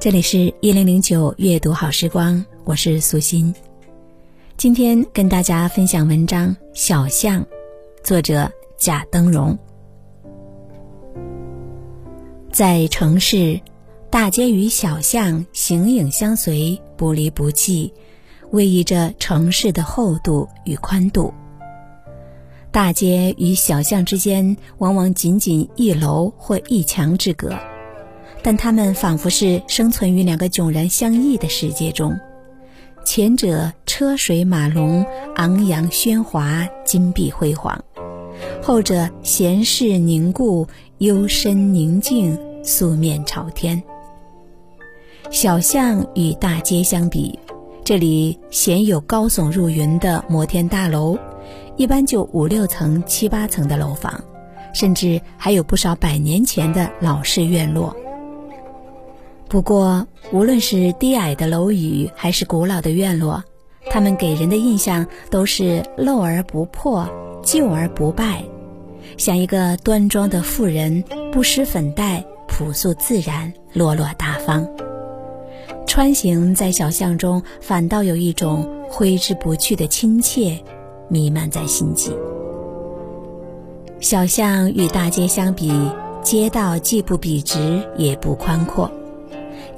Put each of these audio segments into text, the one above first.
这里是一零零九阅读好时光，我是苏欣。今天跟大家分享文章《小象》，作者贾登荣。在城市，大街与小巷形影相随，不离不弃，偎依着城市的厚度与宽度。大街与小巷之间，往往仅仅一楼或一墙之隔。但他们仿佛是生存于两个迥然相异的世界中，前者车水马龙、昂扬喧哗、金碧辉煌；后者闲适凝固、幽深宁静、素面朝天。小巷与大街相比，这里鲜有高耸入云的摩天大楼，一般就五六层、七八层的楼房，甚至还有不少百年前的老式院落。不过，无论是低矮的楼宇，还是古老的院落，它们给人的印象都是陋而不破，旧而不败，像一个端庄的妇人，不施粉黛，朴素自然，落落大方。穿行在小巷中，反倒有一种挥之不去的亲切，弥漫在心际。小巷与大街相比，街道既不笔直，也不宽阔。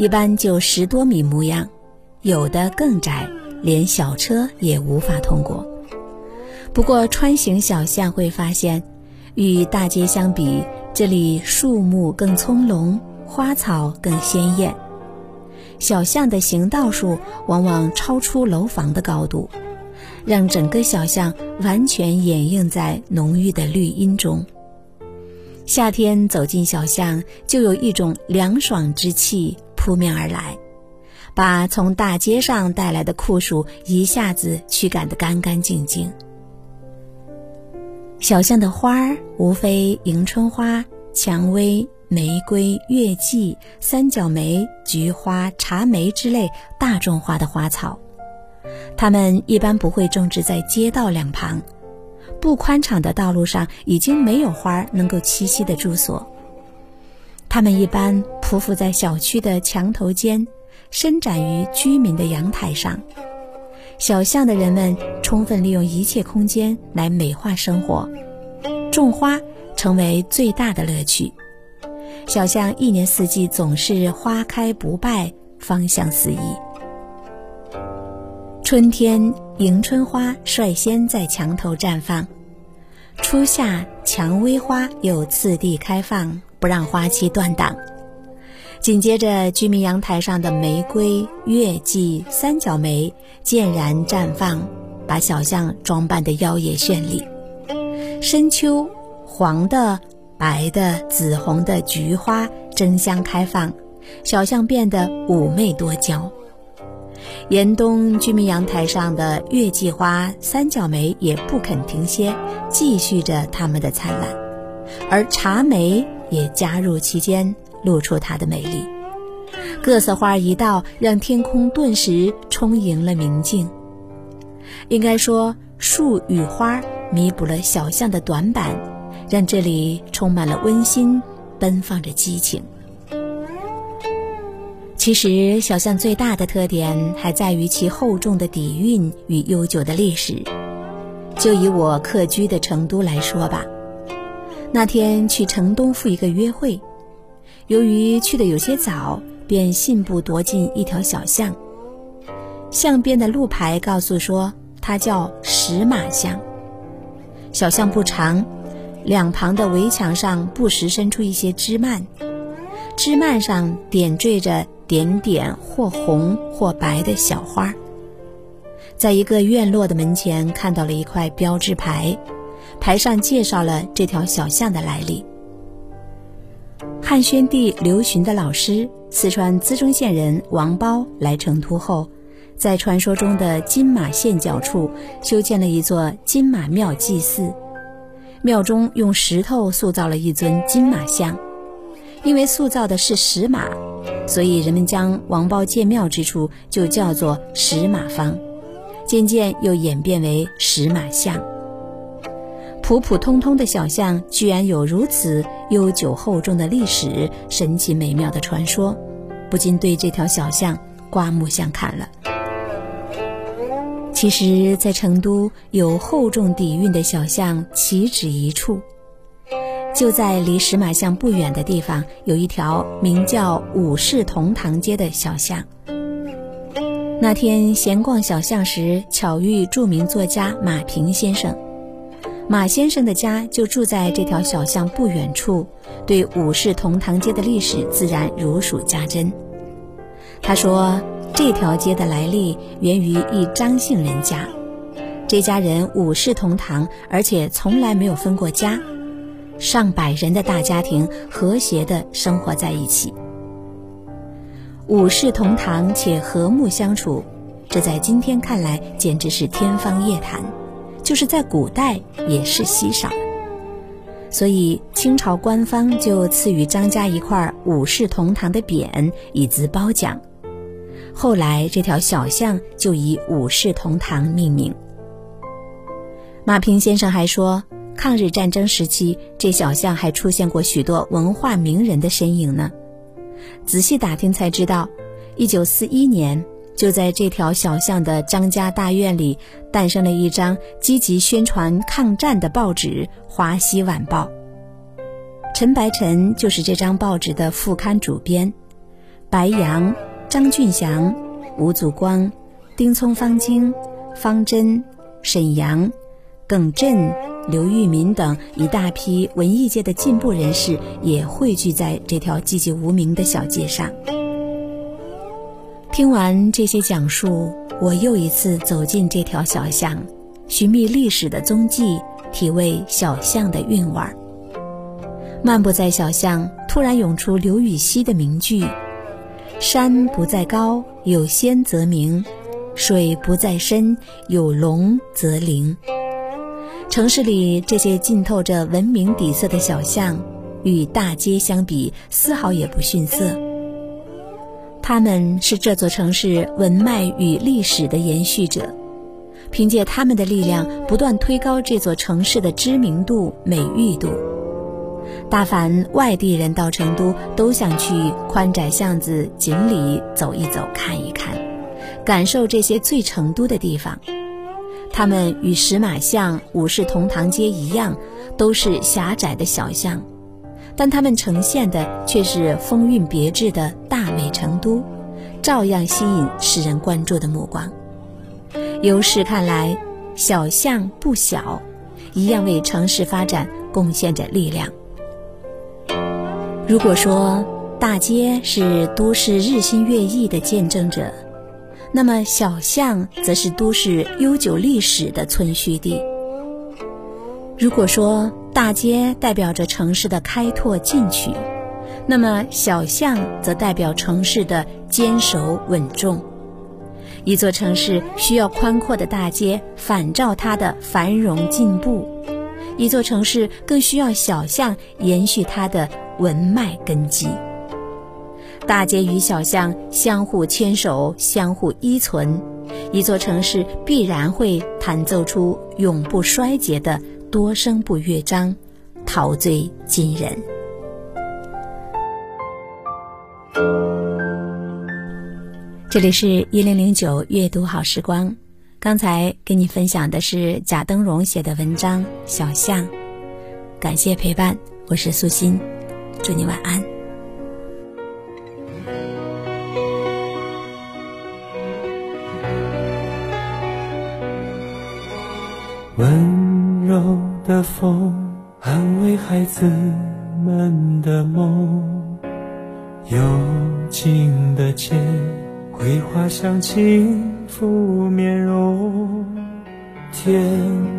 一般就十多米模样，有的更窄，连小车也无法通过。不过穿行小巷会发现，与大街相比，这里树木更葱茏，花草更鲜艳。小巷的行道树往往超出楼房的高度，让整个小巷完全掩映在浓郁的绿荫中。夏天走进小巷，就有一种凉爽之气。扑面而来，把从大街上带来的酷暑一下子驱赶得干干净净。小巷的花儿无非迎春花、蔷薇、玫瑰、月季、三角梅、菊花、茶梅之类大众花的花草，它们一般不会种植在街道两旁，不宽敞的道路上已经没有花儿能够栖息的住所。它们一般匍匐在小区的墙头间，伸展于居民的阳台上。小巷的人们充分利用一切空间来美化生活，种花成为最大的乐趣。小巷一年四季总是花开不败，芳香四溢。春天，迎春花率先在墙头绽放；初夏，蔷薇花又次第开放。不让花期断档。紧接着，居民阳台上的玫瑰、月季、三角梅渐然绽放，把小巷装扮得妖冶绚丽。深秋，黄的、白的、紫红的菊花争相开放，小巷变得妩媚多娇。严冬，居民阳台上的月季花、三角梅也不肯停歇，继续着它们的灿烂，而茶梅。也加入其间，露出它的美丽。各色花一到，让天空顿时充盈了明净。应该说，树与花弥补了小巷的短板，让这里充满了温馨，奔放着激情。其实，小巷最大的特点还在于其厚重的底蕴与悠久的历史。就以我客居的成都来说吧。那天去城东赴一个约会，由于去的有些早，便信步踱进一条小巷。巷边的路牌告诉说，它叫石马巷。小巷不长，两旁的围墙上不时伸出一些枝蔓，枝蔓上点缀着点点或红或白的小花。在一个院落的门前，看到了一块标志牌。牌上介绍了这条小巷的来历。汉宣帝刘询的老师，四川资中县人王褒来成都后，在传说中的金马县角处修建了一座金马庙祭祀，庙中用石头塑造了一尊金马像。因为塑造的是石马，所以人们将王褒建庙之处就叫做石马坊，渐渐又演变为石马巷。普普通通的小巷，居然有如此悠久厚重的历史、神奇美妙的传说，不禁对这条小巷刮目相看了。其实，在成都有厚重底蕴的小巷岂止一处，就在离石马巷不远的地方，有一条名叫五世同堂街的小巷。那天闲逛小巷时，巧遇著名作家马平先生。马先生的家就住在这条小巷不远处，对五世同堂街的历史自然如数家珍。他说。这条街的来历源于一张姓人家，这家人五世同堂，而且从来没有分过家，上百人的大家庭和谐地生活在一起。五世同堂且和睦相处，这在今天看来简直是天方夜谭，就是在古代也是稀少。所以清朝官方就赐予张家一块五世同堂的匾，以资褒奖。后来，这条小巷就以五世同堂命名。马平先生还说，抗日战争时期，这小巷还出现过许多文化名人的身影呢。仔细打听才知道，一九四一年，就在这条小巷的张家大院里，诞生了一张积极宣传抗战的报纸《华西晚报》。陈白尘就是这张报纸的副刊主编，白杨。张俊祥、吴祖光、丁聪、方晶、方珍、沈阳、耿震、刘玉民等一大批文艺界的进步人士也汇聚在这条寂寂无名的小街上。听完这些讲述，我又一次走进这条小巷，寻觅历史的踪迹，体味小巷的韵味儿。漫步在小巷，突然涌出刘禹锡的名句。山不在高，有仙则名；水不在深，有龙则灵。城市里这些浸透着文明底色的小巷，与大街相比，丝毫也不逊色。他们是这座城市文脉与历史的延续者，凭借他们的力量，不断推高这座城市的知名度、美誉度。大凡外地人到成都，都想去宽窄巷子、锦里走一走、看一看，感受这些最成都的地方。他们与石马巷、五世同堂街一样，都是狭窄的小巷，但他们呈现的却是风韵别致的大美成都，照样吸引世人关注的目光。由是看来，小巷不小，一样为城市发展贡献着力量。如果说大街是都市日新月异的见证者，那么小巷则是都市悠久历史的存续地。如果说大街代表着城市的开拓进取，那么小巷则代表城市的坚守稳重。一座城市需要宽阔的大街反照它的繁荣进步，一座城市更需要小巷延续它的。文脉根基，大街与小巷相互牵手、相互依存，一座城市必然会弹奏出永不衰竭的多声部乐章，陶醉今人。这里是一零零九阅读好时光，刚才给你分享的是贾登荣写的文章《小巷》，感谢陪伴，我是苏心。祝你晚安。柔的风安慰孩子们的梦，幽静的街桂花香轻拂面容，天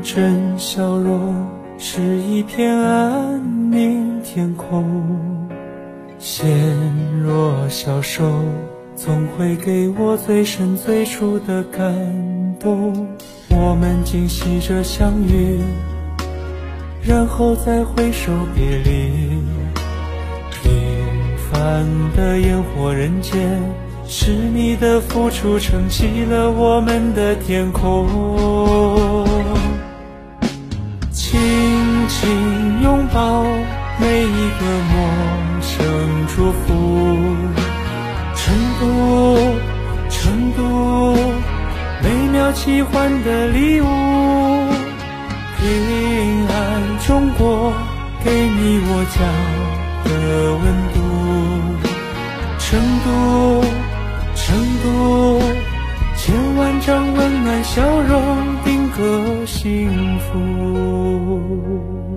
真笑容是一片安宁。天空，纤弱小手总会给我最深最初的感动。我们惊喜着相遇，然后再挥手别离。平凡的烟火人间，是你的付出撑起了我们的天空。轻轻拥抱每一个喜欢的礼物，平安中国，给你我家的温度。成都，成都，千万张温暖笑容，定格幸福。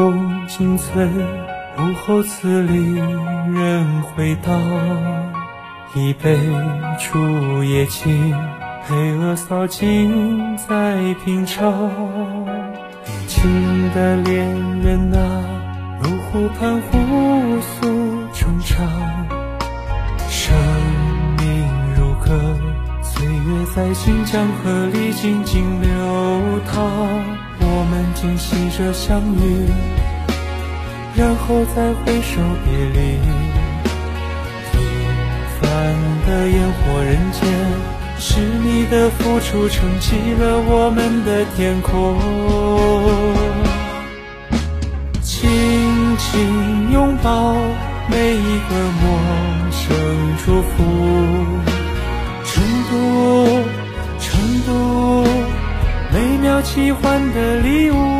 躬尽瘁，午后词里人回荡：一杯竹叶青，配鹅骚尽在平常。年轻的恋人啊，入湖畔互诉衷肠。生命如歌，岁月在新江河里静静流淌。我们惊喜着相遇，然后再挥手别离。平凡的烟火人间，是你的付出撑起了我们的天空。轻轻拥抱每一个陌生祝福。喜欢的礼物。